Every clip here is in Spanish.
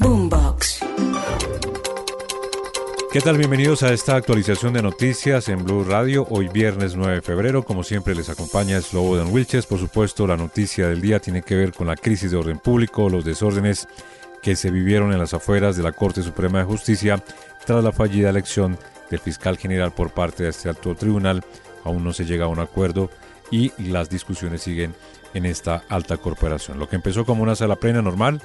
Boombox. ¿Qué tal? Bienvenidos a esta actualización de noticias en Blue Radio. Hoy viernes 9 de febrero, como siempre les acompaña Slobodan Wilches. Por supuesto, la noticia del día tiene que ver con la crisis de orden público, los desórdenes que se vivieron en las afueras de la Corte Suprema de Justicia tras la fallida elección del fiscal general por parte de este alto tribunal. Aún no se llega a un acuerdo y las discusiones siguen en esta alta corporación. Lo que empezó como una sala plena normal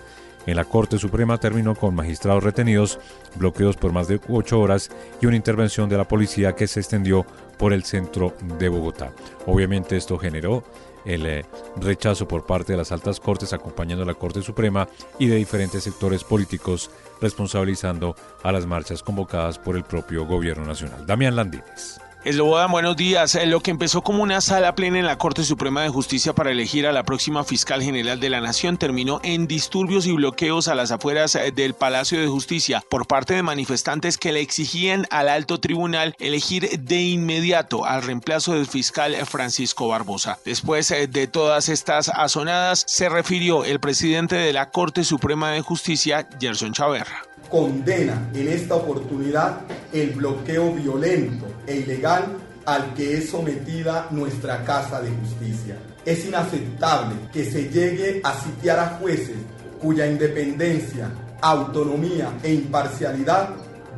en la Corte Suprema terminó con magistrados retenidos, bloqueos por más de ocho horas y una intervención de la policía que se extendió por el centro de Bogotá. Obviamente esto generó el eh, rechazo por parte de las altas cortes acompañando a la Corte Suprema y de diferentes sectores políticos responsabilizando a las marchas convocadas por el propio gobierno nacional. Damián Landines. Eslobodan, buenos días. Eh, lo que empezó como una sala plena en la Corte Suprema de Justicia para elegir a la próxima fiscal general de la Nación terminó en disturbios y bloqueos a las afueras eh, del Palacio de Justicia por parte de manifestantes que le exigían al alto tribunal elegir de inmediato al reemplazo del fiscal Francisco Barbosa. Después eh, de todas estas azonadas, se refirió el presidente de la Corte Suprema de Justicia, Gerson Chaverra condena en esta oportunidad el bloqueo violento e ilegal al que es sometida nuestra Casa de Justicia. Es inaceptable que se llegue a sitiar a jueces cuya independencia, autonomía e imparcialidad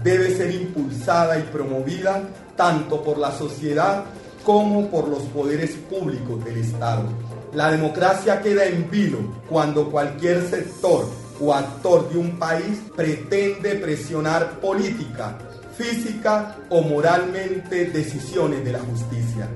debe ser impulsada y promovida tanto por la sociedad como por los poderes públicos del Estado. La democracia queda en vilo cuando cualquier sector o actor de un país pretende presionar política, física o moralmente decisiones de la justicia.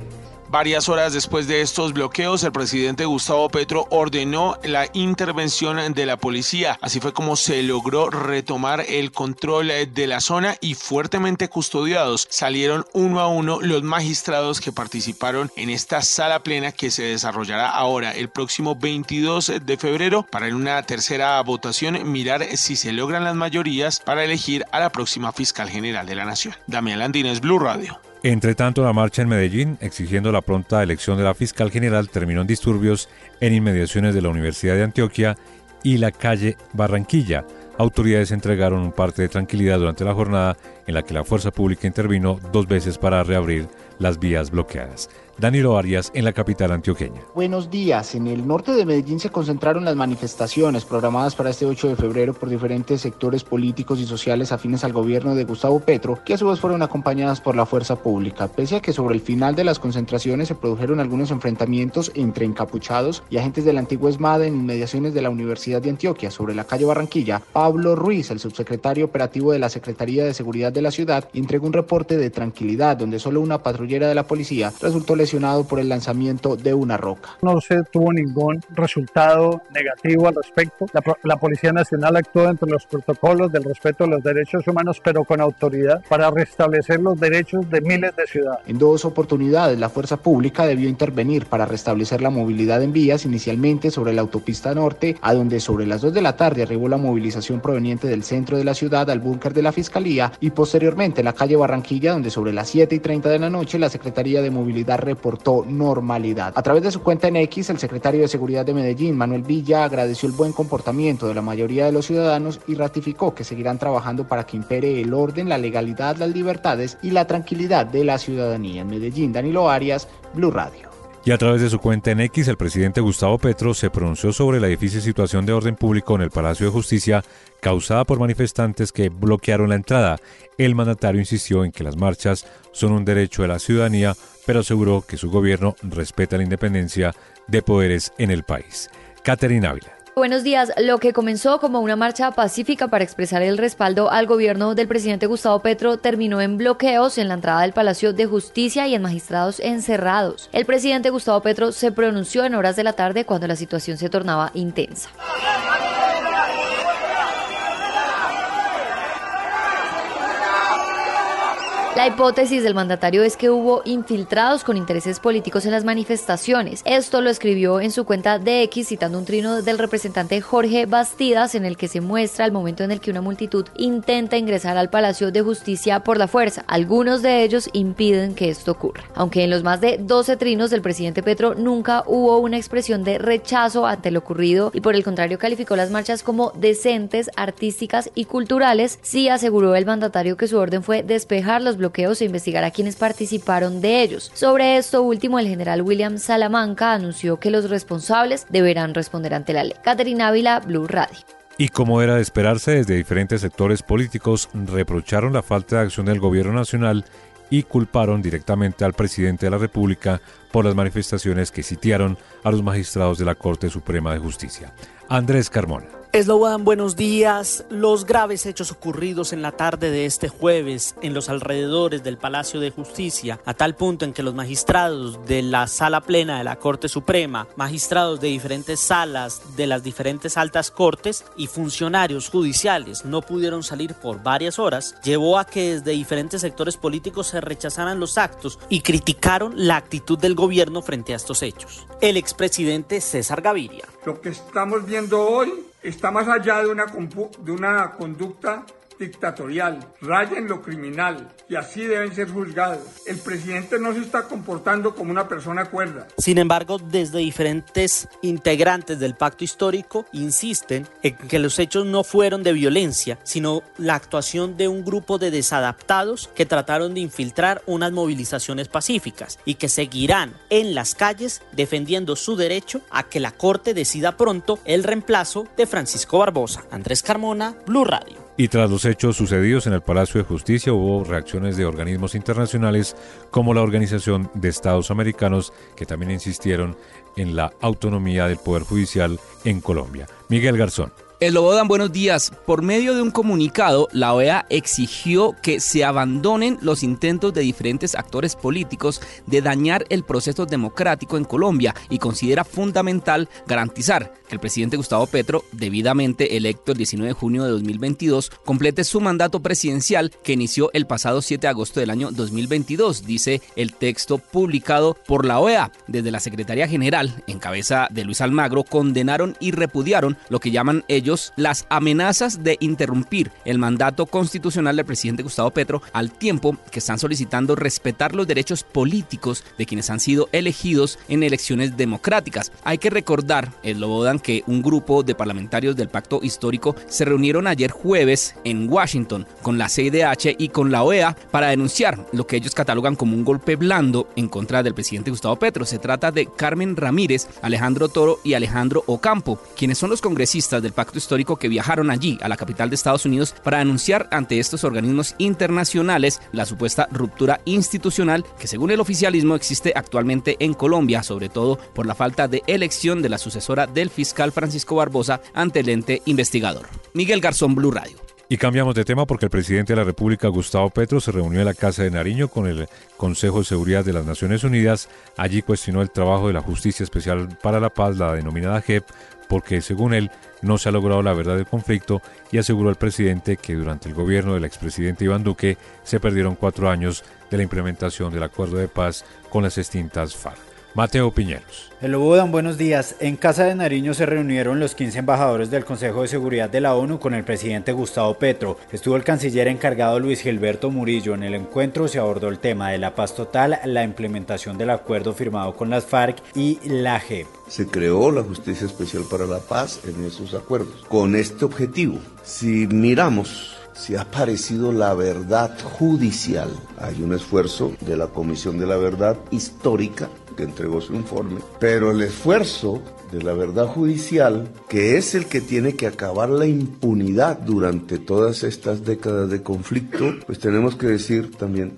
Varias horas después de estos bloqueos, el presidente Gustavo Petro ordenó la intervención de la policía. Así fue como se logró retomar el control de la zona y fuertemente custodiados salieron uno a uno los magistrados que participaron en esta sala plena que se desarrollará ahora el próximo 22 de febrero para en una tercera votación mirar si se logran las mayorías para elegir a la próxima fiscal general de la nación. Damián Landines, Blue Radio. Entre tanto, la marcha en Medellín, exigiendo la pronta elección de la fiscal general, terminó en disturbios en inmediaciones de la Universidad de Antioquia y la calle Barranquilla. Autoridades entregaron un parte de tranquilidad durante la jornada en la que la fuerza pública intervino dos veces para reabrir las vías bloqueadas. Danilo Arias en la capital antioqueña. Buenos días. En el norte de Medellín se concentraron las manifestaciones programadas para este 8 de febrero por diferentes sectores políticos y sociales afines al gobierno de Gustavo Petro, que a su vez fueron acompañadas por la fuerza pública. Pese a que sobre el final de las concentraciones se produjeron algunos enfrentamientos entre encapuchados y agentes de la antigua ESMAD en inmediaciones de la Universidad de Antioquia sobre la calle Barranquilla, Pablo Ruiz, el subsecretario operativo de la Secretaría de Seguridad de la ciudad, entregó un reporte de tranquilidad donde solo una patrullera de la policía resultó lesionada por el lanzamiento de una roca. No se tuvo ningún resultado negativo al respecto. La, Policía Nacional actuó dentro de los protocolos del respeto a los derechos humanos, pero con autoridad para restablecer los derechos de miles de ciudadanos. En dos oportunidades, la fuerza pública debió intervenir para restablecer la movilidad en vías, inicialmente sobre la autopista norte, a donde sobre las 2 de la tarde arribó la movilización proveniente del centro de la ciudad al búnker de la Fiscalía y posteriormente en la calle Barranquilla, donde sobre las 7 y 30 de la noche la Secretaría de Movilidad normalidad. A través de su cuenta en X, el secretario de Seguridad de Medellín, Manuel Villa, agradeció el buen comportamiento de la mayoría de los ciudadanos y ratificó que seguirán trabajando para que impere el orden, la legalidad, las libertades y la tranquilidad de la ciudadanía. En Medellín, Danilo Arias, Blue Radio. Y a través de su cuenta en X, el presidente Gustavo Petro se pronunció sobre la difícil situación de orden público en el Palacio de Justicia causada por manifestantes que bloquearon la entrada. El mandatario insistió en que las marchas son un derecho de la ciudadanía, pero aseguró que su gobierno respeta la independencia de poderes en el país. Caterina Ávila. Buenos días. Lo que comenzó como una marcha pacífica para expresar el respaldo al gobierno del presidente Gustavo Petro terminó en bloqueos en la entrada del Palacio de Justicia y en magistrados encerrados. El presidente Gustavo Petro se pronunció en horas de la tarde cuando la situación se tornaba intensa. La hipótesis del mandatario es que hubo infiltrados con intereses políticos en las manifestaciones. Esto lo escribió en su cuenta de X citando un trino del representante Jorge Bastidas en el que se muestra el momento en el que una multitud intenta ingresar al Palacio de Justicia por la fuerza. Algunos de ellos impiden que esto ocurra. Aunque en los más de 12 trinos del presidente Petro nunca hubo una expresión de rechazo ante lo ocurrido y por el contrario calificó las marchas como decentes, artísticas y culturales, sí aseguró el mandatario que su orden fue despejar los bloqueos e investigar a quienes participaron de ellos. Sobre esto último, el general William Salamanca anunció que los responsables deberán responder ante la ley. Caterina Ávila, Blue Radio. Y como era de esperarse, desde diferentes sectores políticos reprocharon la falta de acción del gobierno nacional y culparon directamente al presidente de la República por las manifestaciones que sitiaron a los magistrados de la Corte Suprema de Justicia. Andrés Carmona. Esloban, buenos días. Los graves hechos ocurridos en la tarde de este jueves en los alrededores del Palacio de Justicia, a tal punto en que los magistrados de la sala plena de la Corte Suprema, magistrados de diferentes salas de las diferentes altas cortes y funcionarios judiciales no pudieron salir por varias horas, llevó a que desde diferentes sectores políticos se rechazaran los actos y criticaron la actitud del gobierno frente a estos hechos. El expresidente César Gaviria. Lo que estamos viendo hoy está más allá de una, de una conducta dictatorial, raya en lo criminal y así deben ser juzgados. El presidente no se está comportando como una persona cuerda. Sin embargo, desde diferentes integrantes del pacto histórico insisten en que los hechos no fueron de violencia, sino la actuación de un grupo de desadaptados que trataron de infiltrar unas movilizaciones pacíficas y que seguirán en las calles defendiendo su derecho a que la Corte decida pronto el reemplazo de Francisco Barbosa. Andrés Carmona, Blue Radio. Y tras los hechos sucedidos en el Palacio de Justicia hubo reacciones de organismos internacionales como la Organización de Estados Americanos que también insistieron en la autonomía del Poder Judicial en Colombia. Miguel Garzón. Eslobodan, buenos días. Por medio de un comunicado, la OEA exigió que se abandonen los intentos de diferentes actores políticos de dañar el proceso democrático en Colombia y considera fundamental garantizar que el presidente Gustavo Petro, debidamente electo el 19 de junio de 2022, complete su mandato presidencial que inició el pasado 7 de agosto del año 2022, dice el texto publicado por la OEA. Desde la Secretaría General, en cabeza de Luis Almagro, condenaron y repudiaron lo que llaman ellos las amenazas de interrumpir el mandato constitucional del presidente Gustavo Petro al tiempo que están solicitando respetar los derechos políticos de quienes han sido elegidos en elecciones democráticas. Hay que recordar, Lobodan, que un grupo de parlamentarios del pacto histórico se reunieron ayer jueves en Washington con la CIDH y con la OEA para denunciar lo que ellos catalogan como un golpe blando en contra del presidente Gustavo Petro. Se trata de Carmen Ramírez, Alejandro Toro y Alejandro Ocampo, quienes son los congresistas del pacto histórico que viajaron allí, a la capital de Estados Unidos, para anunciar ante estos organismos internacionales la supuesta ruptura institucional que según el oficialismo existe actualmente en Colombia, sobre todo por la falta de elección de la sucesora del fiscal Francisco Barbosa ante el ente investigador. Miguel Garzón, Blue Radio. Y cambiamos de tema porque el presidente de la República, Gustavo Petro, se reunió en la Casa de Nariño con el Consejo de Seguridad de las Naciones Unidas. Allí cuestionó el trabajo de la Justicia Especial para la Paz, la denominada JEP, porque según él no se ha logrado la verdad del conflicto y aseguró al presidente que durante el gobierno del expresidente Iván Duque se perdieron cuatro años de la implementación del acuerdo de paz con las extintas FARC. Mateo Piñeros. El Lobodan, buenos días. En Casa de Nariño se reunieron los 15 embajadores del Consejo de Seguridad de la ONU con el presidente Gustavo Petro. Estuvo el canciller encargado Luis Gilberto Murillo. En el encuentro se abordó el tema de la paz total, la implementación del acuerdo firmado con las FARC y la JEP. Se creó la Justicia Especial para la Paz en esos acuerdos con este objetivo. Si miramos si ha aparecido la verdad judicial. Hay un esfuerzo de la Comisión de la Verdad Histórica que entregó su informe, pero el esfuerzo de la verdad judicial, que es el que tiene que acabar la impunidad durante todas estas décadas de conflicto, pues tenemos que decir también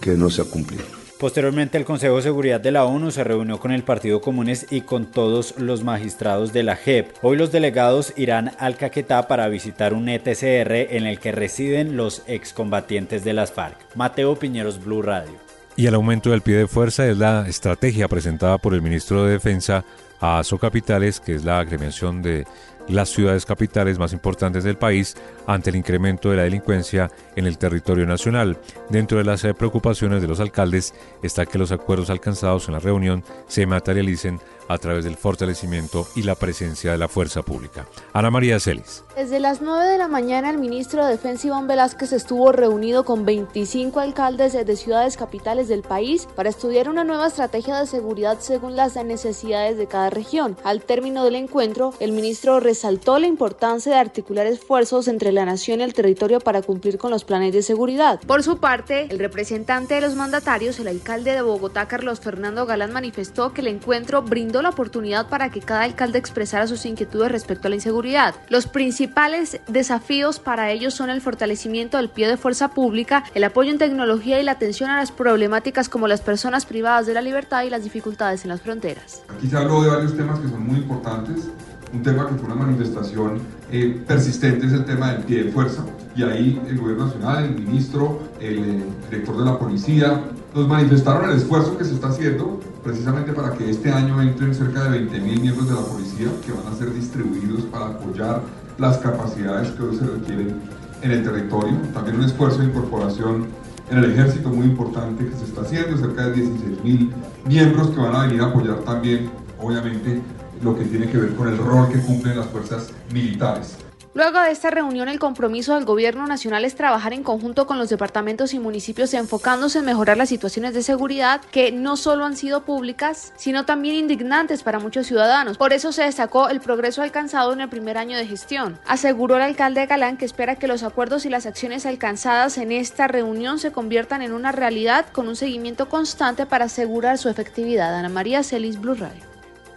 que no se ha cumplido. Posteriormente, el Consejo de Seguridad de la ONU se reunió con el Partido Comunes y con todos los magistrados de la JEP. Hoy los delegados irán al Caquetá para visitar un ETCR en el que residen los excombatientes de las FARC. Mateo Piñeros, Blue Radio. Y el aumento del pie de fuerza es la estrategia presentada por el ministro de Defensa a ASO Capitales, que es la agremiación de las ciudades capitales más importantes del país ante el incremento de la delincuencia en el territorio nacional. Dentro de las eh, preocupaciones de los alcaldes está que los acuerdos alcanzados en la reunión se materialicen a través del fortalecimiento y la presencia de la fuerza pública. Ana María Celis. Desde las 9 de la mañana el ministro de Defensa Iván Velázquez estuvo reunido con 25 alcaldes de ciudades capitales del país para estudiar una nueva estrategia de seguridad según las necesidades de cada región. Al término del encuentro, el ministro resaltó la importancia de articular esfuerzos entre la nación y el territorio para cumplir con los planes de seguridad. Por su parte, el representante de los mandatarios, el alcalde de Bogotá, Carlos Fernando Galán, manifestó que el encuentro brindó la oportunidad para que cada alcalde expresara sus inquietudes respecto a la inseguridad. Los principales desafíos para ellos son el fortalecimiento del pie de fuerza pública, el apoyo en tecnología y la atención a las problemáticas como las personas privadas de la libertad y las dificultades en las fronteras. Aquí se habló de varios temas que son muy importantes. Un tema que fue una manifestación eh, persistente es el tema del pie de fuerza. Y ahí el gobierno nacional, el ministro, el eh, director de la policía, nos manifestaron el esfuerzo que se está haciendo precisamente para que este año entren cerca de 20.000 miembros de la policía que van a ser distribuidos para apoyar las capacidades que hoy se requieren en el territorio. También un esfuerzo de incorporación en el ejército muy importante que se está haciendo, cerca de 16.000 miembros que van a venir a apoyar también, obviamente, lo que tiene que ver con el rol que cumplen las fuerzas militares. Luego de esta reunión, el compromiso del Gobierno Nacional es trabajar en conjunto con los departamentos y municipios enfocándose en mejorar las situaciones de seguridad que no solo han sido públicas, sino también indignantes para muchos ciudadanos. Por eso se destacó el progreso alcanzado en el primer año de gestión. Aseguró el alcalde Galán que espera que los acuerdos y las acciones alcanzadas en esta reunión se conviertan en una realidad con un seguimiento constante para asegurar su efectividad. Ana María Celis, Blue Radio.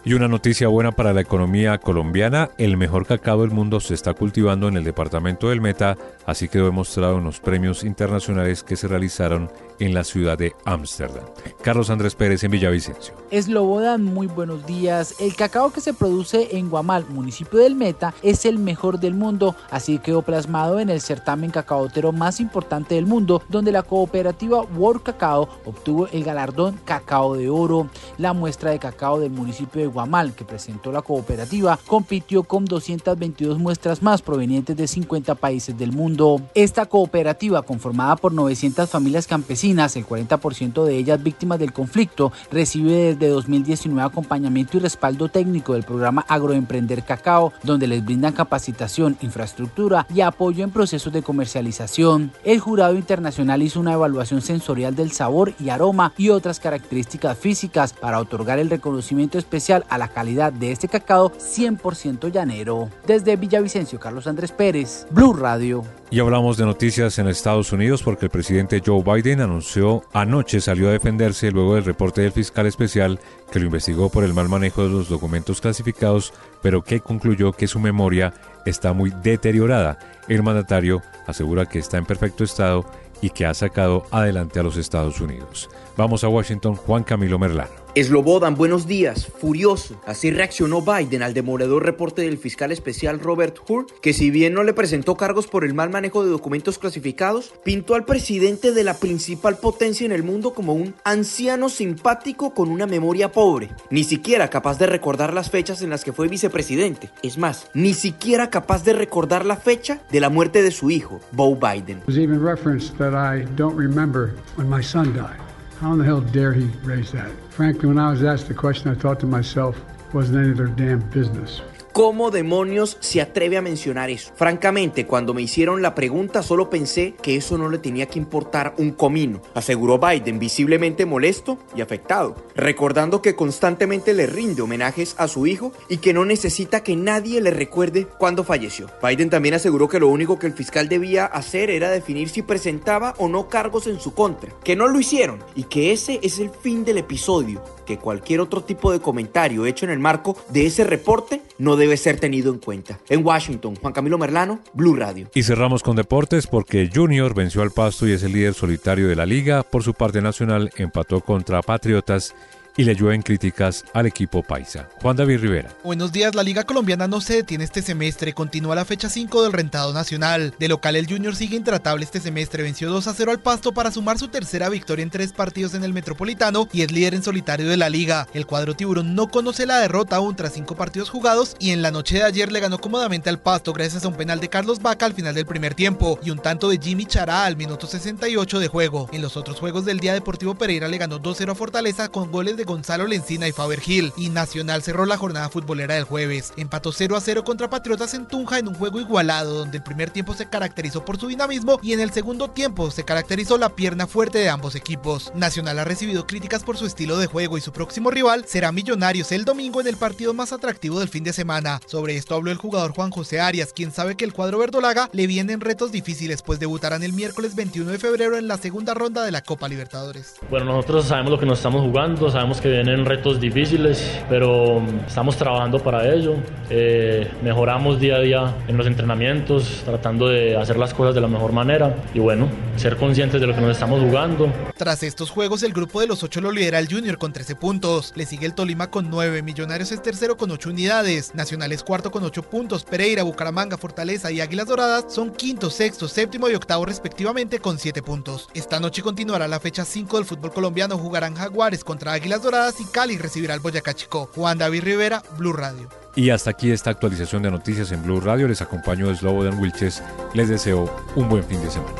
Y una noticia buena para la economía colombiana, el mejor cacao del mundo se está cultivando en el departamento del Meta, así quedó demostrado en los premios internacionales que se realizaron en la ciudad de Ámsterdam. Carlos Andrés Pérez en Villavicencio. Eslobodan, muy buenos días. El cacao que se produce en Guamal, municipio del Meta, es el mejor del mundo, así quedó plasmado en el certamen cacaotero más importante del mundo, donde la cooperativa World Cacao obtuvo el galardón Cacao de Oro. La muestra de cacao del municipio de Guamal que presentó la cooperativa compitió con 222 muestras más provenientes de 50 países del mundo. Esta cooperativa, conformada por 900 familias campesinas, el 40% de ellas víctimas del conflicto, recibe desde 2019 acompañamiento y respaldo técnico del programa Agroemprender Cacao, donde les brindan capacitación, infraestructura y apoyo en procesos de comercialización. El jurado internacional hizo una evaluación sensorial del sabor y aroma y otras características físicas para otorgar el reconocimiento especial a la calidad de este cacao 100% llanero. Desde Villavicencio, Carlos Andrés Pérez, Blue Radio. Y hablamos de noticias en Estados Unidos porque el presidente Joe Biden anunció anoche salió a defenderse luego del reporte del fiscal especial que lo investigó por el mal manejo de los documentos clasificados, pero que concluyó que su memoria está muy deteriorada. El mandatario asegura que está en perfecto estado y que ha sacado adelante a los Estados Unidos. Vamos a Washington, Juan Camilo Merlano. Eslobodan, buenos días, furioso. Así reaccionó Biden al demoledor reporte del fiscal especial Robert Hur, que si bien no le presentó cargos por el mal manejo de documentos clasificados, pintó al presidente de la principal potencia en el mundo como un anciano simpático con una memoria pobre, ni siquiera capaz de recordar las fechas en las que fue vicepresidente. Es más, ni siquiera capaz de recordar la fecha de la muerte de su hijo, Bo Biden. How in the hell dare he raise that? Frankly, when I was asked the question, I thought to myself, wasn't any of their damn business. ¿Cómo demonios se atreve a mencionar eso? Francamente, cuando me hicieron la pregunta solo pensé que eso no le tenía que importar un comino, aseguró Biden visiblemente molesto y afectado, recordando que constantemente le rinde homenajes a su hijo y que no necesita que nadie le recuerde cuándo falleció. Biden también aseguró que lo único que el fiscal debía hacer era definir si presentaba o no cargos en su contra, que no lo hicieron y que ese es el fin del episodio, que cualquier otro tipo de comentario hecho en el marco de ese reporte no debe ser tenido en cuenta. En Washington, Juan Camilo Merlano, Blue Radio. Y cerramos con deportes porque Junior venció al Pasto y es el líder solitario de la liga. Por su parte nacional empató contra Patriotas y le llueven críticas al equipo paisa. Juan David Rivera. Buenos días, la Liga Colombiana no se detiene este semestre, continúa la fecha 5 del rentado nacional. De local el Junior sigue intratable este semestre, venció 2 a 0 al Pasto para sumar su tercera victoria en tres partidos en el Metropolitano y es líder en solitario de la liga. El cuadro tiburón no conoce la derrota aún tras cinco partidos jugados y en la noche de ayer le ganó cómodamente al Pasto gracias a un penal de Carlos Vaca al final del primer tiempo y un tanto de Jimmy Chará al minuto 68 de juego. En los otros juegos del día Deportivo Pereira le ganó 2-0 a Fortaleza con goles de Gonzalo Lencina y Faber Gil. Y Nacional cerró la jornada futbolera del jueves. Empató 0 a 0 contra Patriotas en Tunja en un juego igualado, donde el primer tiempo se caracterizó por su dinamismo y en el segundo tiempo se caracterizó la pierna fuerte de ambos equipos. Nacional ha recibido críticas por su estilo de juego y su próximo rival será Millonarios el domingo en el partido más atractivo del fin de semana. Sobre esto habló el jugador Juan José Arias, quien sabe que el cuadro verdolaga le vienen retos difíciles, pues debutarán el miércoles 21 de febrero en la segunda ronda de la Copa Libertadores. Bueno, nosotros sabemos lo que nos estamos jugando, sabemos que vienen retos difíciles, pero estamos trabajando para ello. Eh, mejoramos día a día en los entrenamientos, tratando de hacer las cosas de la mejor manera y bueno, ser conscientes de lo que nos estamos jugando. Tras estos juegos, el grupo de los ocho lo lidera el Junior con 13 puntos. Le sigue el Tolima con 9, Millonarios es tercero con 8 unidades, Nacional es cuarto con 8 puntos, Pereira, Bucaramanga, Fortaleza y Águilas Doradas son quinto, sexto, séptimo y octavo respectivamente con 7 puntos. Esta noche continuará la fecha 5 del fútbol colombiano, jugarán Jaguares contra Águilas Doradas y Cali recibirá al Boyacá Chico. Juan David Rivera, Blue Radio. Y hasta aquí esta actualización de noticias en Blue Radio. Les acompaño de Slobodan Wilches. Les deseo un buen fin de semana.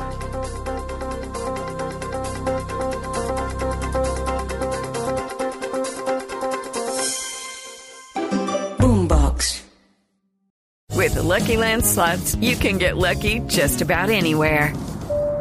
Boombox. With the Lucky Land slots, you can get lucky just about anywhere.